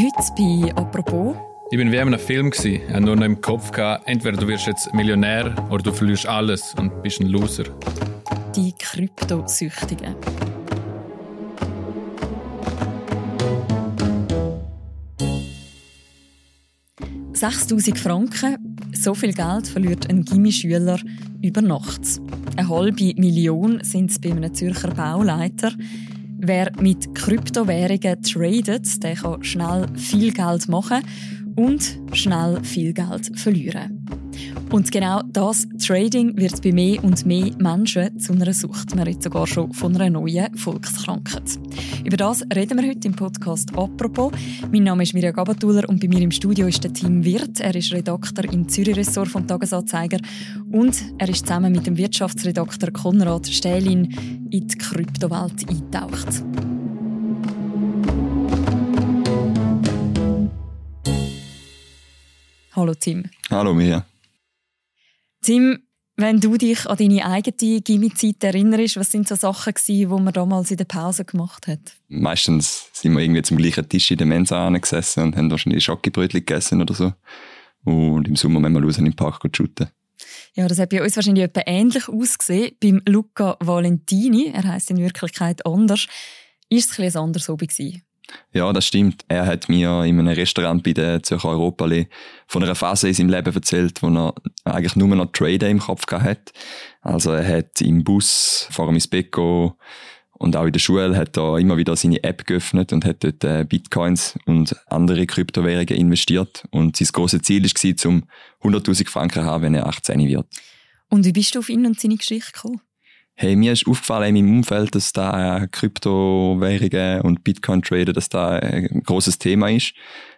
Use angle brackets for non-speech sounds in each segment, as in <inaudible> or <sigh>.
Heute bei «Apropos». Ich bin wie in einem Film. Ich hatte nur noch im Kopf, gehabt, entweder du wirst jetzt Millionär oder du verlierst alles und bist ein Loser. Die Kryptosüchtigen. «6000 Franken, so viel Geld verliert ein Gimmischüler über Nacht. Eine halbe Million sind es bei einem Zürcher Bauleiter. Wer mit Kryptowährungen tradet, der kann schnell viel Geld machen und schnell viel Geld verlieren. Und genau das Trading wird bei mehr und mehr Menschen zu einer Sucht. Man redet sogar schon von einer neuen Volkskrankheit. Über das reden wir heute im Podcast «Apropos». Mein Name ist Mirja Gabatuller und bei mir im Studio ist der Tim Wirth. Er ist Redakteur im Zürich-Ressort vom Tagesanzeiger und er ist zusammen mit dem Wirtschaftsredakteur Konrad Stählin in die Kryptowelt eingetaucht. Hallo Tim. Hallo Mirja. Tim, wenn du dich an deine eigene Gimmi-Zeit erinnerst, was sind so Sachen die man damals in der Pause gemacht hat? Meistens sind wir irgendwie zum gleichen Tisch in der Mensa gesessen und haben wahrscheinlich Schokibrötchen gegessen oder so. Und im Sommer wir raus in den Park shooten. Ja, das hat bei uns wahrscheinlich etwas ähnlich ausgesehen. Beim Luca Valentini, er heißt in Wirklichkeit anders, ist es ein, ein anderes Hobby gewesen. Ja, das stimmt. Er hat mir in einem Restaurant bei der Zürcher Europallee von einer Phase in seinem Leben erzählt, wo er eigentlich nur noch Trader im Kopf hat. Also er hat im Bus vor dem gehen und auch in der Schule hat er immer wieder seine App geöffnet und hat dort äh, Bitcoins und andere Kryptowährungen investiert. Und sein grosses Ziel war, um 100.000 Franken zu haben, wenn er 18 wird. Und wie bist du auf ihn und seine Geschichte gekommen? Hey, mir ist aufgefallen in meinem Umfeld, dass da Kryptowährungen und Bitcoin-Trader, dass da ein großes Thema ist.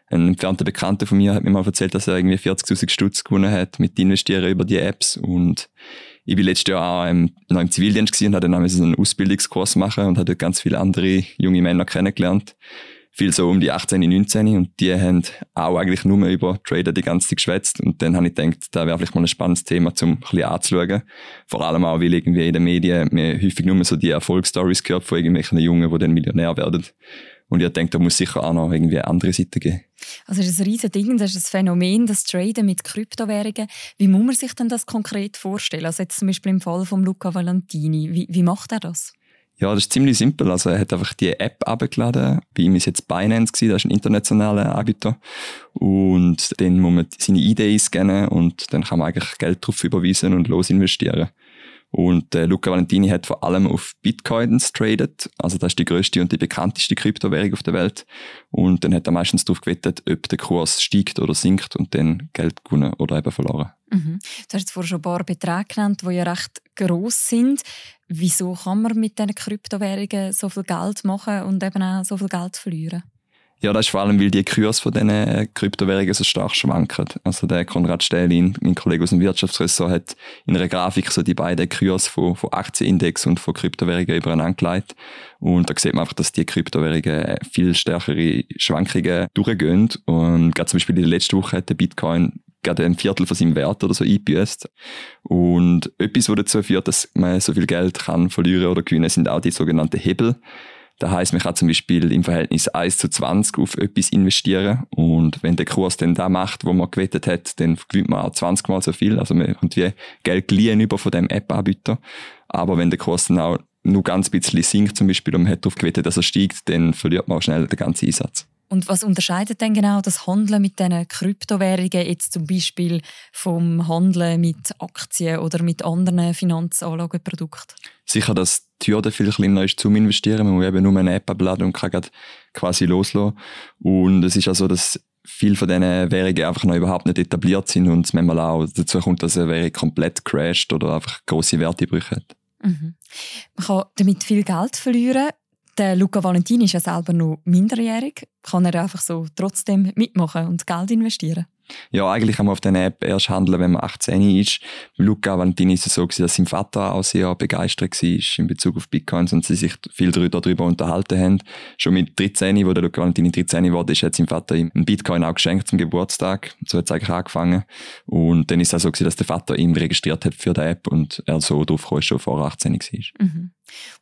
Ein entfernter Bekannter von mir hat mir mal erzählt, dass er irgendwie 40.000 Stutz gewonnen hat mit Investieren über die Apps und ich bin letztes Jahr auch im, noch im Zivildienst gewesen und hatte dann einen Ausbildungskurs machen und hatte ganz viele andere junge Männer kennengelernt viel so um die 18, 19 und die haben auch eigentlich nur über Trader die ganze Zeit geschwätzt und dann habe ich gedacht, da wäre vielleicht mal ein spannendes Thema, um ein bisschen anzuschauen. Vor allem auch, weil irgendwie in den Medien mir häufig nur so die Erfolgsstories gehört von irgendwelchen Jungen, die dann Millionär werden. Und ich denke, da muss sicher auch noch irgendwie eine andere Seite geben. Also das ist ein riesiges Ding, das ist ein Phänomen, das Traden mit Kryptowährungen. Wie muss man sich denn das konkret vorstellen? Also jetzt zum Beispiel im Fall von Luca Valentini. Wie, wie macht er das? Ja, das ist ziemlich simpel. Also er hat einfach die App abgeladen. Bei ihm ist jetzt Binance gewesen, das ist ein internationaler Anbieter. Und dann muss man seine Idee scannen und dann kann man eigentlich Geld drauf überweisen und los investieren. Und äh, Luca Valentini hat vor allem auf Bitcoins traded. Also das ist die größte und die bekannteste Kryptowährung auf der Welt. Und dann hat er meistens darauf gewettet, ob der Kurs steigt oder sinkt und dann Geld gewonnen oder eben verloren. Mhm. Du hast jetzt vorhin schon ein paar Beträge genannt, die ja recht gross sind. Wieso kann man mit diesen Kryptowährungen so viel Geld machen und eben auch so viel Geld verlieren? Ja, das ist vor allem, weil die Kurs von diesen äh, Kryptowährungen so stark schwanken. Also der Konrad Stählin, mein Kollege aus dem Wirtschaftsressort, hat in einer Grafik so die beiden Kurs von, von Aktienindex und von Kryptowährungen übereinander gelegt. Und da sieht man einfach, dass die Kryptowährungen viel stärkere Schwankungen durchgehen. Und gerade zum Beispiel in der letzten Woche hat der Bitcoin gerade ein Viertel von seinem Wert oder so eingebüßt. Und etwas, was dazu führt, dass man so viel Geld kann verlieren oder gewinnen, sind auch die sogenannten Hebel. Das heißt, man kann zum Beispiel im Verhältnis 1 zu 20 auf etwas investieren und wenn der Kurs dann da macht, wo man gewettet hat, dann gewinnt man auch 20 mal so viel. Also man kommt wie Geld geliehen über von dem App-Anbieter. Aber wenn der Kurs dann auch nur ganz bisschen sinkt zum Beispiel und man hat darauf gewettet, dass er steigt, dann verliert man auch schnell den ganzen Einsatz. Und was unterscheidet denn genau das Handeln mit diesen Kryptowährungen jetzt zum Beispiel vom Handeln mit Aktien oder mit anderen Finanzanlageprodukten? Sicher, dass die Hürde viel kleiner ist zum Investieren. Man muss eben nur eine App abladen und kann quasi loslassen. Und es ist auch so, dass viele von diesen Währungen einfach noch überhaupt nicht etabliert sind und es manchmal auch dazu kommt, dass eine Währung komplett crasht oder einfach grosse Wertebrüche hat. Mhm. Man kann damit viel Geld verlieren. Der Luca Valentini ist ja selber noch minderjährig. Kann er einfach so trotzdem mitmachen und Geld investieren? Ja, eigentlich kann man auf der App erst handeln, wenn man 18 ist. Luca Valentini ist es so, dass sein Vater auch sehr begeistert war in Bezug auf Bitcoins und sie sich viel darüber unterhalten haben. Schon mit 13, wo der Luca Valentini 13 wurde, hat sein Vater ihm einen Bitcoin auch geschenkt zum Geburtstag. So hat es eigentlich angefangen. Und dann ist es auch so, dass der Vater ihn registriert hat für die App und er so drauf kam, schon vor 18 war. Mhm.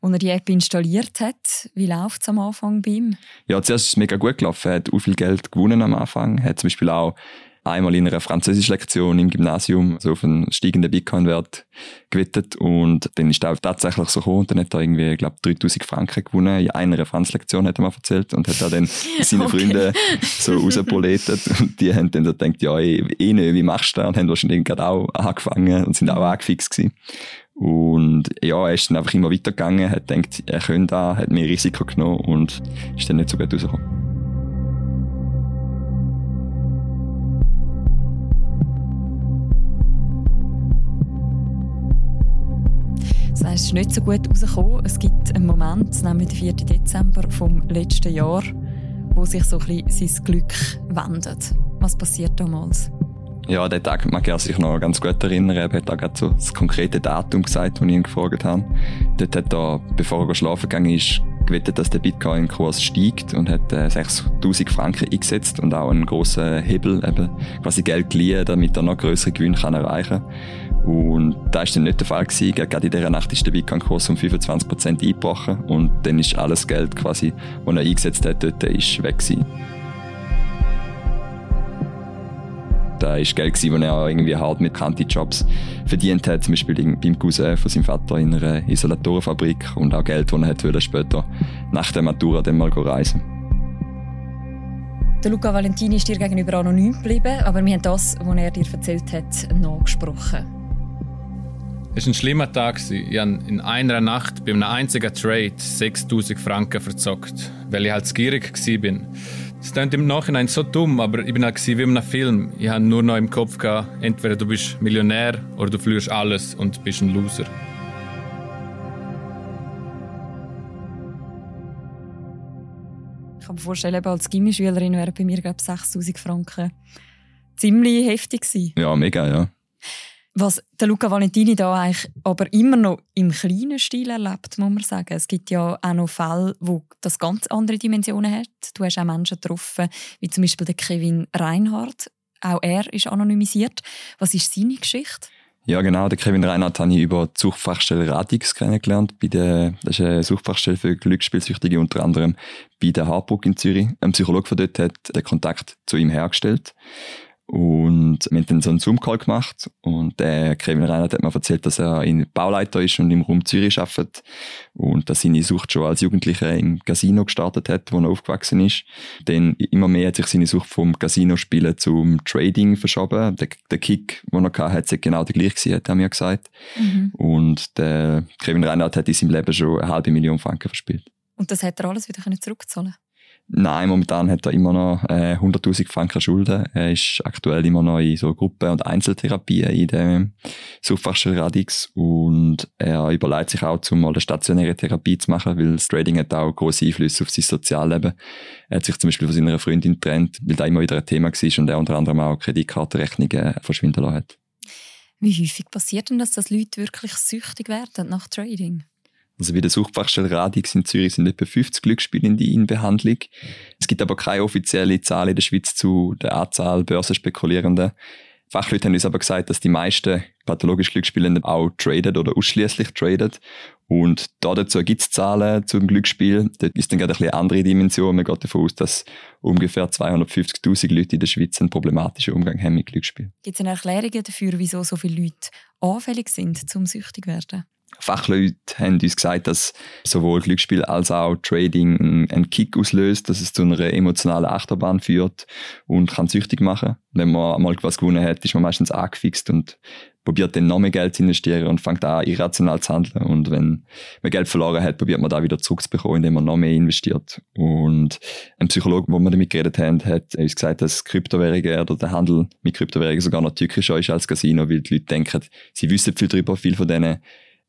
Als er die App installiert hat, wie läuft es am Anfang bei ihm? Ja, zuerst war es mega gut. Gut gelaufen. Er hat auch viel Geld gewonnen am Anfang. Er hat zum Beispiel auch einmal in einer Französischlektion im Gymnasium so auf einen steigenden Bitcoin-Wert gewettet und dann ist er auch tatsächlich so gekommen und dann hat er irgendwie, ich glaube 3000 Franken gewonnen in einer Franzlektion, hat er mir erzählt und hat dann <laughs> seine okay. Freunde so rauspoletet und die haben dann so gedacht, ja, eh, eh nicht, wie machst du das? Und haben wahrscheinlich gerade auch angefangen und sind auch angefixt gewesen. Und ja, er ist dann einfach immer weitergegangen, hat gedacht, er könnte da, hat mehr Risiko genommen und ist dann nicht so gut rausgekommen. Es ist nicht so gut rausgekommen. Es gibt einen Moment, nämlich den 4. Dezember vom letzten Jahr, wo sich so ein sein Glück wendet. Was passiert damals? Ja, den Tag mag er sich noch ganz gut erinnern. Er hat da gerade so das konkrete Datum gesagt, das ich ihn gefragt habe. Dort hat er, bevor er schlafen gegangen ist, gewettet, dass der Bitcoin-Kurs steigt und hat äh, 6000 Franken eingesetzt und auch einen grossen Hebel, eben quasi Geld geliehen, damit er noch größere Gewinne erreichen kann. Und da ist dann nicht der Fall gewesen. Gerade in dieser Nacht ist der Bitcoin-Kurs um 25% eingebrochen und dann ist alles Geld quasi, das er eingesetzt hat, dort ist weg gewesen. Da war Geld, das er irgendwie hart mit Kanti-Jobs verdient hat, zum Beispiel beim Cousin von seinem Vater in einer Isolatorenfabrik und auch Geld, das er hat später nach der Matura dann mal reisen der Luca Valentini ist dir gegenüber anonym geblieben, aber wir haben das, was er dir erzählt hat, nachgesprochen. Es war ein schlimmer Tag. Ich habe in einer Nacht bei einem einzigen Trade 6000 Franken verzockt, weil ich halt gierig war. Es klingt im Nachhinein so dumm, aber ich bin halt wie in einem Film. Ich hatte nur noch im Kopf, gehabt, entweder du bist Millionär oder du verlierst alles und bist ein Loser. Ich kann mir vorstellen, als Gimmischülerin wären bei mir, glaube ich, 6000 Franken ziemlich heftig gewesen. Ja, mega, ja. Was der Luca Valentini da eigentlich aber immer noch im kleinen Stil erlebt, muss man sagen. Es gibt ja auch noch Fälle, wo das ganz andere Dimensionen hat. Du hast auch Menschen getroffen, wie zum Beispiel der Kevin Reinhardt. Auch er ist anonymisiert. Was ist seine Geschichte? Ja, genau. Der Kevin Reinhardt habe ich über die Suchfachstelle Radix kennengelernt. Bei der, das ist eine Suchfachstelle für Glücksspielsüchtige, unter anderem bei der Harburg in Zürich. Ein Psychologe von dort hat den Kontakt zu ihm hergestellt. Und wir haben dann so einen Zoom-Call gemacht und der Kevin Reinhardt hat mir erzählt, dass er in Bauleiter ist und im Raum Zürich arbeitet und dass seine Sucht schon als Jugendlicher im Casino gestartet hat, wo er aufgewachsen ist. Dann immer mehr hat sich seine Sucht vom Casino-Spielen zum Trading verschoben. Der, der Kick, den er hatte, hat genau der gleiche gewesen, hat er mir gesagt. Mhm. Und der Kevin Reinhardt hat in seinem Leben schon eine halbe Million Franken verspielt. Und das hat er alles wieder zurückzahlen Nein, momentan hat er immer noch äh, 100.000 Franken Schulden. Er ist aktuell immer noch in so Gruppen- und Einzeltherapien in der Suchfachstelle Radix und er überlegt sich auch, zum mal eine stationäre Therapie zu machen, weil das Trading hat auch große Einflüsse auf sein Sozialleben. Er hat sich zum Beispiel von seiner Freundin getrennt, weil da immer wieder ein Thema war und er unter anderem auch Kreditkartenrechnungen verschwinden lassen hat. Wie häufig passiert denn das, dass Leute wirklich süchtig werden nach Trading? Also bei der Suchfachstelle Radix in Zürich sind etwa 50 Glücksspielende in Behandlung. Es gibt aber keine offizielle Zahl in der Schweiz zu der Anzahl Börsenspekulierenden. Fachleute haben uns aber gesagt, dass die meisten pathologisch Glücksspielenden auch traden oder ausschließlich traden. Und da dazu gibt es Zahlen zum Glücksspiel. Das ist dann gerade eine andere Dimension. Man geht davon aus, dass ungefähr 250.000 Leute in der Schweiz einen problematischen Umgang haben mit Glücksspiel. Gibt es eine Erklärung dafür, wieso so viele Leute anfällig sind zum süchtig werden? Fachleute haben uns gesagt, dass sowohl Glücksspiel als auch Trading einen Kick auslöst, dass es zu einer emotionalen Achterbahn führt und kann süchtig machen. Wenn man einmal was gewonnen hat, ist man meistens angefixt und probiert dann noch mehr Geld zu investieren und fängt an, irrational zu handeln. Und wenn man Geld verloren hat, probiert man da wieder zurückzubekommen, indem man noch mehr investiert. Und ein Psychologe, wo wir damit geredet haben, hat uns gesagt, dass Kryptowährungen oder der Handel mit Kryptowährungen sogar noch tückischer ist als Casino, weil die Leute denken, sie wissen viel darüber, viel von denen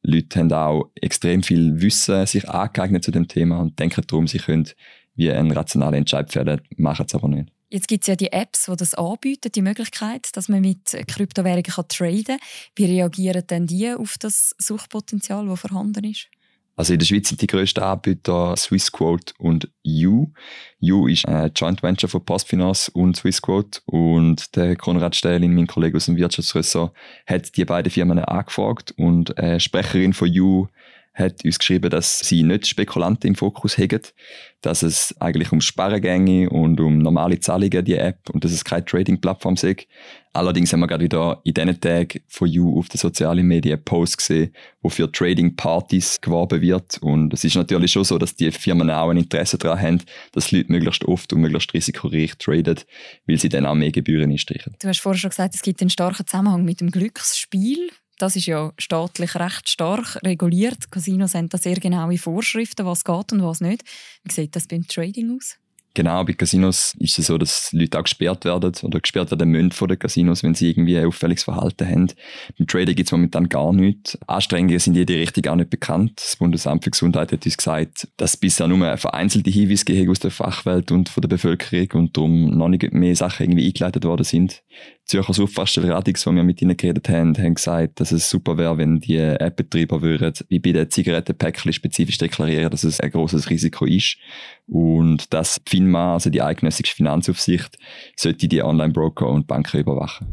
Leute haben auch extrem viel Wissen sich angeeignet zu dem Thema und denken darum, sie können wie ein rationaler Entscheid fällen, machen es aber nicht. Jetzt gibt es ja die Apps, die das anbieten, die Möglichkeit, dass man mit Kryptowährungen traden kann. Wie reagieren denn die auf das Suchpotenzial, das vorhanden ist? Also in der Schweiz sind die grössten Anbieter Swissquote und U. U ist ein Joint Venture von Postfinance und Swissquote und der Konrad Stählin, mein Kollege aus dem Wirtschaftsressort, hat die beiden Firmen angefragt und eine Sprecherin von U hat uns geschrieben, dass sie nicht Spekulanten im Fokus haben, dass es eigentlich um Sparengänge und um normale Zahlungen die App und dass es keine Trading-Plattform ist. Allerdings haben wir gerade wieder in diesen Tagen von You auf den sozialen Medien Posts gesehen, wo für Trading-Partys geworben wird. Und es ist natürlich schon so, dass die Firmen auch ein Interesse daran haben, dass Leute möglichst oft und möglichst risikoreich traden, weil sie dann auch mehr Gebühren einstreichen. Du hast vorher schon gesagt, es gibt einen starken Zusammenhang mit dem Glücksspiel. Das ist ja staatlich recht stark reguliert. Casinos haben da sehr genaue Vorschriften, was geht und was nicht. Wie sieht das beim Trading aus? Genau, bei Casinos ist es so, dass Leute auch gesperrt werden oder gesperrt werden müssen von den Casinos, wenn sie irgendwie ein auffälliges Verhalten haben. Beim Trading gibt es momentan gar nichts. Anstrengungen sind in die Richtung auch nicht bekannt. Das Bundesamt für Gesundheit hat uns gesagt, dass es bisher nur vereinzelte Hinweise gegeben aus der Fachwelt und von der Bevölkerung und darum noch nicht mehr Sachen irgendwie eingeleitet worden sind. Zürcher Suchtfachstellradix, die wir mit ihnen geredet haben, haben gesagt, dass es super wäre, wenn die App-Betreiber würden, wie bei den Zigarettenpäckchen spezifisch deklarieren, dass es ein großes Risiko ist. Und dass FINMA, also die eidgenössische Finanzaufsicht, sollte die Online-Broker und Banken überwachen.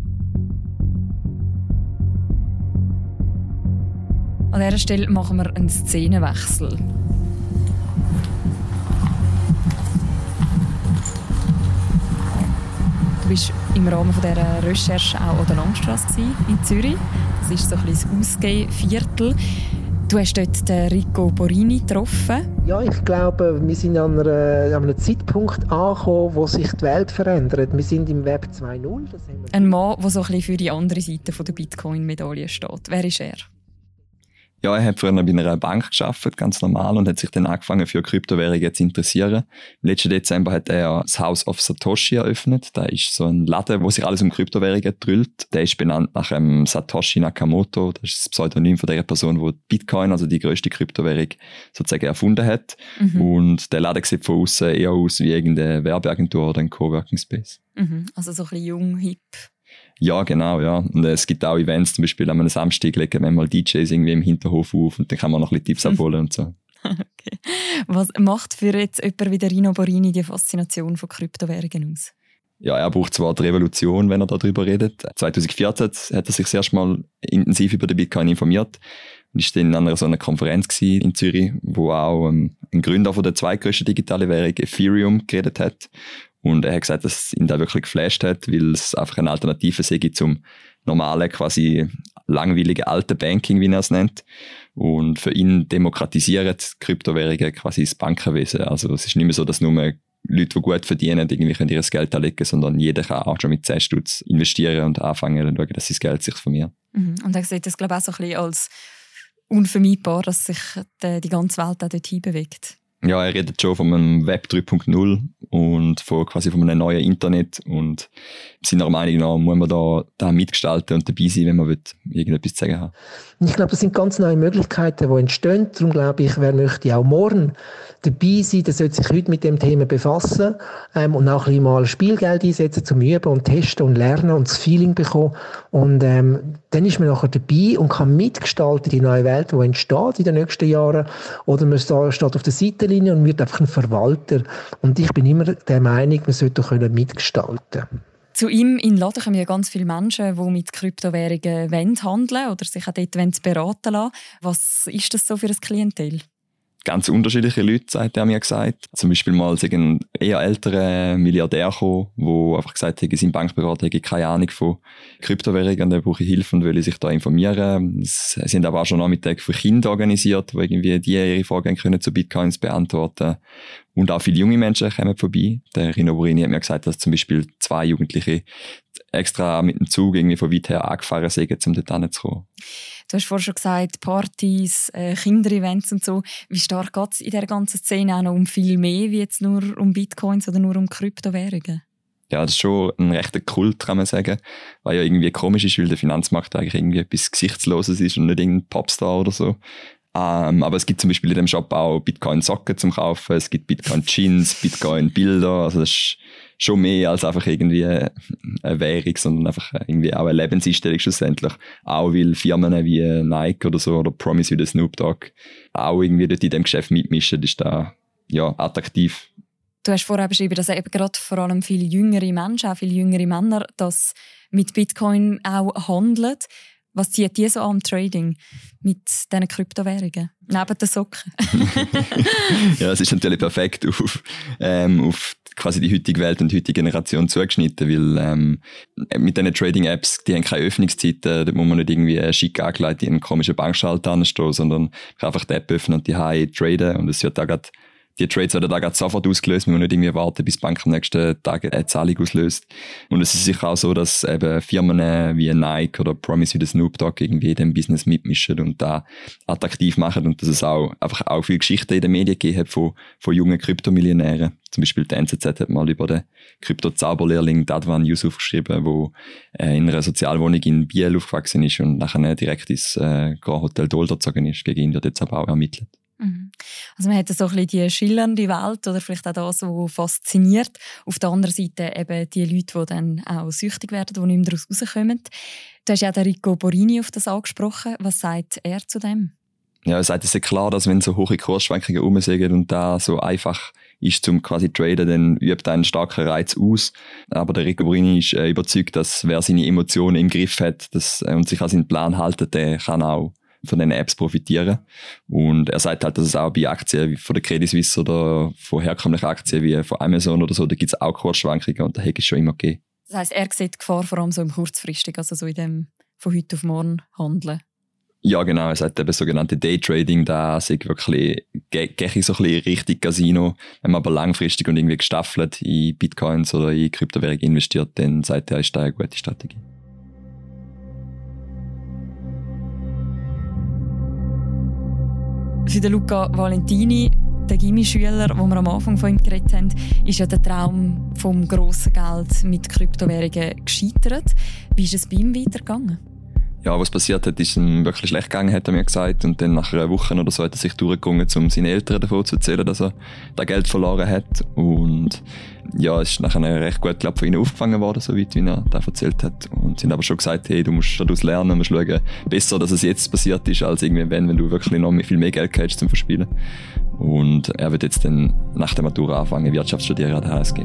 An dieser Stelle machen wir einen Szenenwechsel. Du bist im Rahmen dieser Recherche auch an der Langstrasse in Zürich. Das ist so ein bisschen das Ausgehviertel. Du hast dort den Rico Borini getroffen. Ja, ich glaube, wir sind an, einer, an einem Zeitpunkt angekommen, wo sich die Welt verändert. Wir sind im Web 2.0. Ein Mann, der so ein bisschen für die andere Seite der Bitcoin-Medaille steht. Wer ist er? Ja, er hat früher bei einer Bank geschafft, ganz normal, und hat sich dann angefangen für Kryptowährungen zu interessieren. Im letzten Dezember hat er das House of Satoshi eröffnet. Da ist so ein Laden, wo sich alles um Kryptowährungen drüllt. Der ist benannt nach einem Satoshi Nakamoto. Das ist das Pseudonym von der Person, die Bitcoin, also die größte Kryptowährung, sozusagen erfunden hat. Mhm. Und der Laden sieht von außen eher aus wie irgendeine Werbeagentur oder ein Coworking Space. Mhm. Also so ein bisschen jung, hip. Ja, genau, ja. Und äh, es gibt auch Events, zum Beispiel an einem Samstag legen wir mal DJs irgendwie im Hinterhof auf und dann kann man noch ein bisschen Tipps abholen und so. <laughs> Okay. Was macht für jetzt jemand wie der Rino Borini die Faszination von Kryptowährungen aus? Ja, er braucht zwar die Revolution, wenn er darüber redet. 2014 hat er sich das erste Mal intensiv über den Bitcoin informiert und ist dann an einer so einer Konferenz in Zürich, wo auch ähm, ein Gründer von der zweitgrößten digitalen Währung Ethereum geredet hat und er hat gesagt, dass ihn da wirklich geflasht hat, weil es einfach eine Alternative sei zum normalen, quasi langweiligen alten Banking, wie er es nennt. Und für ihn demokratisieren Kryptowährungen quasi das Bankenwesen. Also es ist nicht mehr so, dass nur Leute, die gut verdienen, irgendwie können ihr Geld anlegen, sondern jeder kann auch schon mit 10 Stutz investieren und anfangen und schauen, dass sein Geld sich vermehrt. Mhm. Und er sieht das, glaube ich, auch so ein bisschen als unvermeidbar, dass sich die, die ganze Welt auch dorthin bewegt. Ja, er redet schon von einem Web 3.0 und von quasi von einem neuen Internet und seiner Meinung nach muss man da, da mitgestalten und dabei sein, wenn man will, irgendetwas zu sagen hat. Ich glaube, das sind ganz neue Möglichkeiten, die entstehen. Darum glaube ich, wer möchte auch morgen dabei sein, der sollte sich heute mit dem Thema befassen ähm, und auch ein mal Spielgeld einsetzen zum Üben und Testen und Lernen und das Feeling bekommen. Und ähm, dann ist man nachher dabei und kann mitgestalten die neue Welt, die entsteht in den nächsten Jahren. Oder man steht auf der Seitenlinie und wird einfach ein Verwalter. Und ich bin immer der Meinung, man sollte doch mitgestalten zu ihm in Laden kommen ja ganz viele Menschen, die mit Kryptowährungen handeln oder sich auch dort beraten lassen. Was ist das so für ein Klientel? Ganz unterschiedliche Leute, hat er mir gesagt. Zum Beispiel mal ein eher älterer Milliardär gekommen, der einfach gesagt hat, sein Bankberater hätte keine Ahnung von Kryptowährungen, der brauche Hilfe und will sich da informieren. Es sind aber auch schon Nachmittage für Kinder organisiert, wo irgendwie die ihre Fragen können zu Bitcoins beantworten und auch viele junge Menschen kommen vorbei. Der Rino Burini hat mir gesagt, dass zum Beispiel zwei Jugendliche extra mit dem Zug irgendwie von weit her angefahren sind, um dort hinzukommen. Du hast vorhin schon gesagt, Partys, äh, Kinderevents und so. Wie stark geht es in dieser ganzen Szene auch noch um viel mehr, wie jetzt nur um Bitcoins oder nur um Kryptowährungen? Ja, das ist schon ein rechter Kult, kann man sagen. Weil ja irgendwie komisch ist, weil der Finanzmarkt eigentlich irgendwie etwas Gesichtsloses ist und nicht irgendein Popstar oder so. Ähm, aber es gibt zum Beispiel in dem Shop auch Bitcoin-Socken zum Kaufen, es gibt Bitcoin-Jeans, Bitcoin-Bilder. Also das ist schon mehr als einfach irgendwie eine Währung, sondern einfach irgendwie auch eine Lebenseinstellung schlussendlich. Auch weil Firmen wie Nike oder so oder Promise wie Snoop Dogg auch irgendwie dort in dem Geschäft mitmischen, ist da ja attraktiv. Du hast vorher beschrieben, dass eben gerade vor allem viele jüngere Menschen, auch viele jüngere Männer, das mit Bitcoin auch handeln. Was zieht die so am Trading mit diesen Kryptowährungen? Neben den Socken? <laughs> ja, es ist natürlich perfekt auf, ähm, auf quasi die heutige Welt und die heutige Generation zugeschnitten, weil ähm, mit diesen Trading-Apps, die haben keine Öffnungszeiten, da muss man nicht irgendwie schick angelegt in einen komischen Bankschalter anstehen, sondern kann einfach die App öffnen und die High traden und es wird da gerade die Trades werden da sofort ausgelöst, wir müssen nicht irgendwie warten, bis die Bank am nächsten Tag eine Zahlung auslöst. Und es ist sicher auch so, dass eben Firmen wie Nike oder Promise wie der Snoop Dogg irgendwie dem Business mitmischen und da attraktiv machen und dass es auch einfach auch viele Geschichten in den Medien gegeben hat von, von jungen Kryptomillionären. Zum Beispiel die NZZ hat mal über den Krypto-Zauberlehrling Dadwan Yusuf geschrieben, der äh, in einer Sozialwohnung in Biel aufgewachsen ist und nachher direkt ins äh, Grand Hotel Dolder gezogen ist. Gegen ihn wird jetzt aber auch ermittelt. Mhm. Also man hat so ein bisschen die schillernde Welt oder vielleicht auch das, was fasziniert. Auf der anderen Seite eben die Leute, die dann auch süchtig werden, die nicht mehr daraus rauskommen. Du hast ja den Rico Borini auf das angesprochen. Was sagt er zu dem? Ja, er sagt, es ist klar, dass wenn so hohe Kursschwankungen rumsägen und da so einfach ist zum quasi traden, dann übt einen starken Reiz aus. Aber der Rico Borini ist äh, überzeugt, dass wer seine Emotionen im Griff hat dass, äh, und sich an seinen Plan haltet, der kann auch von den Apps profitieren. Und er sagt halt, dass es auch bei Aktien wie von der Credit Suisse oder von herkömmlichen Aktien wie von Amazon oder so, da gibt es auch Kursschwankungen und da hätte es schon immer gegeben. Das heisst, er sieht die Gefahr vor allem so im kurzfristigen, also so in dem von heute auf morgen handeln. Ja, genau. Er sagt eben sogenannte Daytrading, da sehe ich wirklich, gehe ich so ein bisschen richtig Casino. Wenn man aber langfristig und irgendwie gestaffelt in Bitcoins oder in Kryptowährungen investiert, dann sagt er, ist da eine gute Strategie. Für den Luca Valentini, der Gimmi-Schüler, wo wir am Anfang von ihm geredet haben, ist ja der Traum vom grossen Geld mit Kryptowährungen gescheitert. Wie ist es bei ihm weitergegangen? Ja, was passiert hat, ist ihm wirklich schlecht gegangen, hat er mir gesagt. Und dann nach einer Woche oder so hat er sich durchgegangen, um seinen Eltern davon zu erzählen, dass er da Geld verloren hat. Und ja, es ist nachher recht gut, glaube von ihnen aufgefangen worden, so weit, wie er da erzählt hat. Und sie haben aber schon gesagt, hey, du musst daraus lernen, musst schauen, besser, dass es jetzt passiert ist, als irgendwie wenn, wenn du wirklich noch viel mehr Geld hast zum Verspielen. Und er wird jetzt dann nach der Matura anfangen, Wirtschaft studieren an der HSG.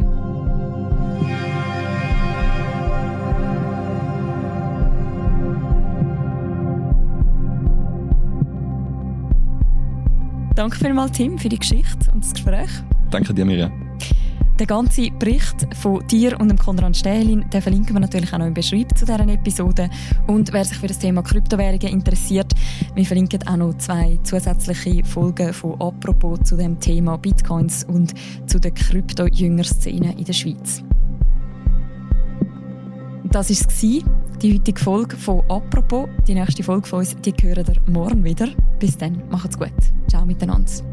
Danke vielmals, Tim, für die Geschichte und das Gespräch. Danke dir, Mirja. Den ganzen Bericht von dir und dem Konrad Stählin den verlinken wir natürlich auch noch im Beschreibung zu dieser Episode. Und wer sich für das Thema Kryptowährungen interessiert, wir verlinken auch noch zwei zusätzliche Folgen von «Apropos» zu dem Thema Bitcoins und zu der Krypto-Jünger-Szene in der Schweiz. Das war es, die heutige Folge von «Apropos». Die nächste Folge von uns, die hören ihr morgen wieder. Bis dann, macht's gut. Ciao miteinander.